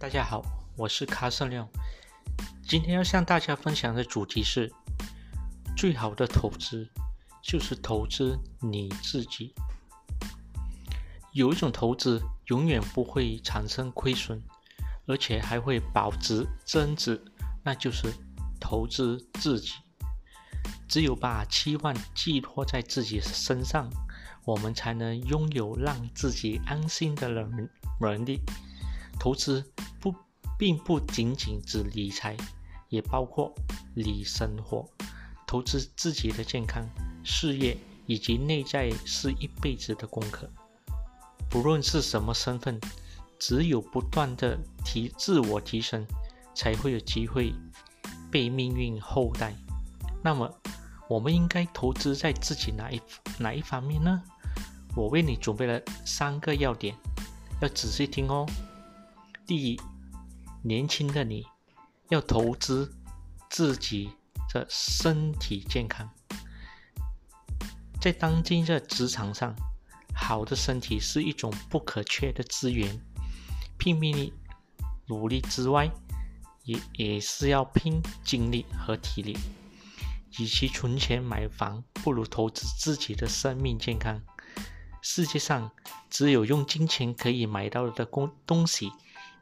大家好，我是卡森亮。今天要向大家分享的主题是：最好的投资就是投资你自己。有一种投资永远不会产生亏损，而且还会保值增值，那就是投资自己。只有把期望寄托在自己身上，我们才能拥有让自己安心的能能力。投资不并不仅仅指理财，也包括理生活。投资自己的健康、事业以及内在是一辈子的功课。不论是什么身份，只有不断的提自我提升，才会有机会被命运厚待。那么，我们应该投资在自己哪一哪一方面呢？我为你准备了三个要点，要仔细听哦。第一，年轻的你要投资自己的身体健康。在当今的职场上，好的身体是一种不可缺的资源。拼命努力之外，也也是要拼精力和体力。与其存钱买房，不如投资自己的生命健康。世界上只有用金钱可以买到的东东西，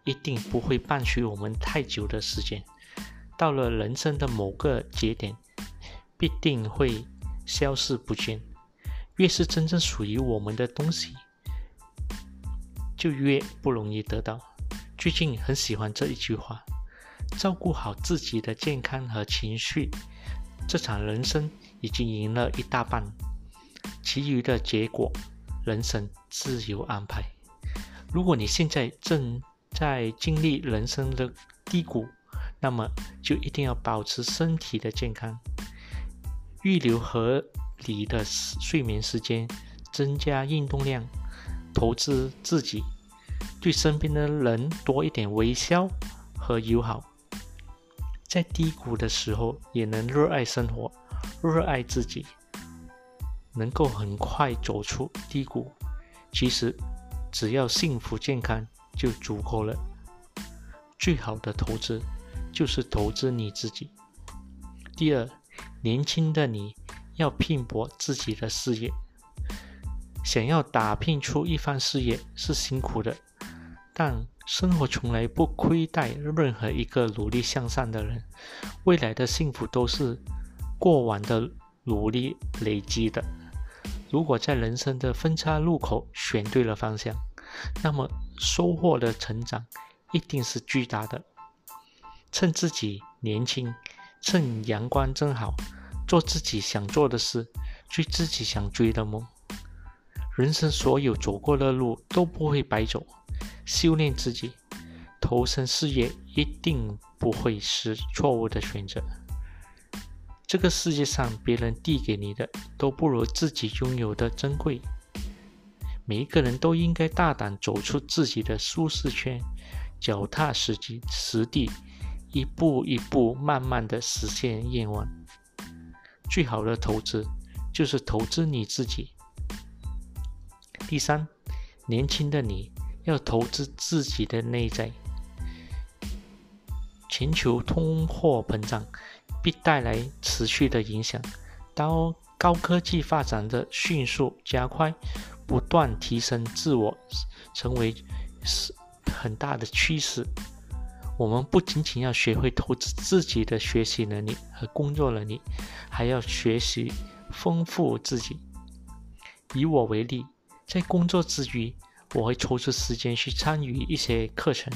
一定不会伴随我们太久的时间。到了人生的某个节点，必定会消失不见。越是真正属于我们的东西，就越不容易得到。最近很喜欢这一句话：照顾好自己的健康和情绪。这场人生已经赢了一大半，其余的结果，人生自有安排。如果你现在正在经历人生的低谷，那么就一定要保持身体的健康，预留合理的睡眠时间，增加运动量，投资自己，对身边的人多一点微笑和友好。在低谷的时候，也能热爱生活，热爱自己，能够很快走出低谷。其实，只要幸福健康就足够了。最好的投资就是投资你自己。第二，年轻的你要拼搏自己的事业，想要打拼出一番事业是辛苦的，但。生活从来不亏待任何一个努力向上的人，未来的幸福都是过往的努力累积的。如果在人生的分叉路口选对了方向，那么收获的成长一定是巨大的。趁自己年轻，趁阳光正好，做自己想做的事，追自己想追的梦。人生所有走过的路都不会白走。修炼自己，投身事业一定不会是错误的选择。这个世界上，别人递给你的都不如自己拥有的珍贵。每一个人都应该大胆走出自己的舒适圈，脚踏实地，实地，一步一步，慢慢的实现愿望。最好的投资就是投资你自己。第三，年轻的你。要投资自己的内在。全球通货膨胀必带来持续的影响。当高科技发展的迅速加快，不断提升自我，成为是很大的趋势。我们不仅仅要学会投资自己的学习能力和工作能力，还要学习丰富自己。以我为例，在工作之余。我会抽出时间去参与一些课程，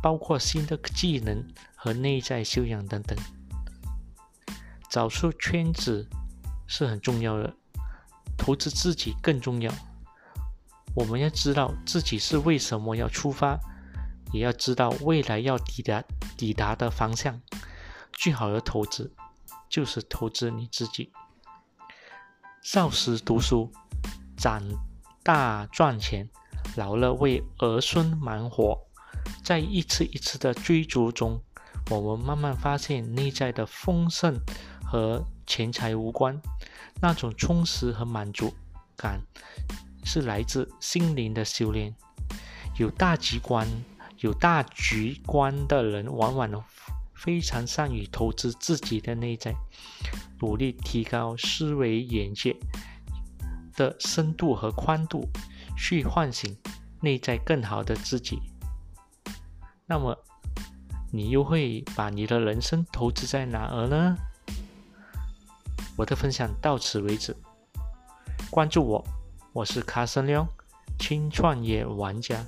包括新的技能和内在修养等等。找出圈子是很重要的，投资自己更重要。我们要知道自己是为什么要出发，也要知道未来要抵达抵达的方向。最好的投资就是投资你自己。少时读书，长大赚钱。老了为儿孙忙活，在一次一次的追逐中，我们慢慢发现内在的丰盛和钱财无关，那种充实和满足感是来自心灵的修炼。有大局观，有大局观的人，往往非常善于投资自己的内在，努力提高思维眼界的深度和宽度，去唤醒内在更好的自己。那么，你又会把你的人生投资在哪儿呢？我的分享到此为止，关注我，我是卡森亮，轻创业玩家。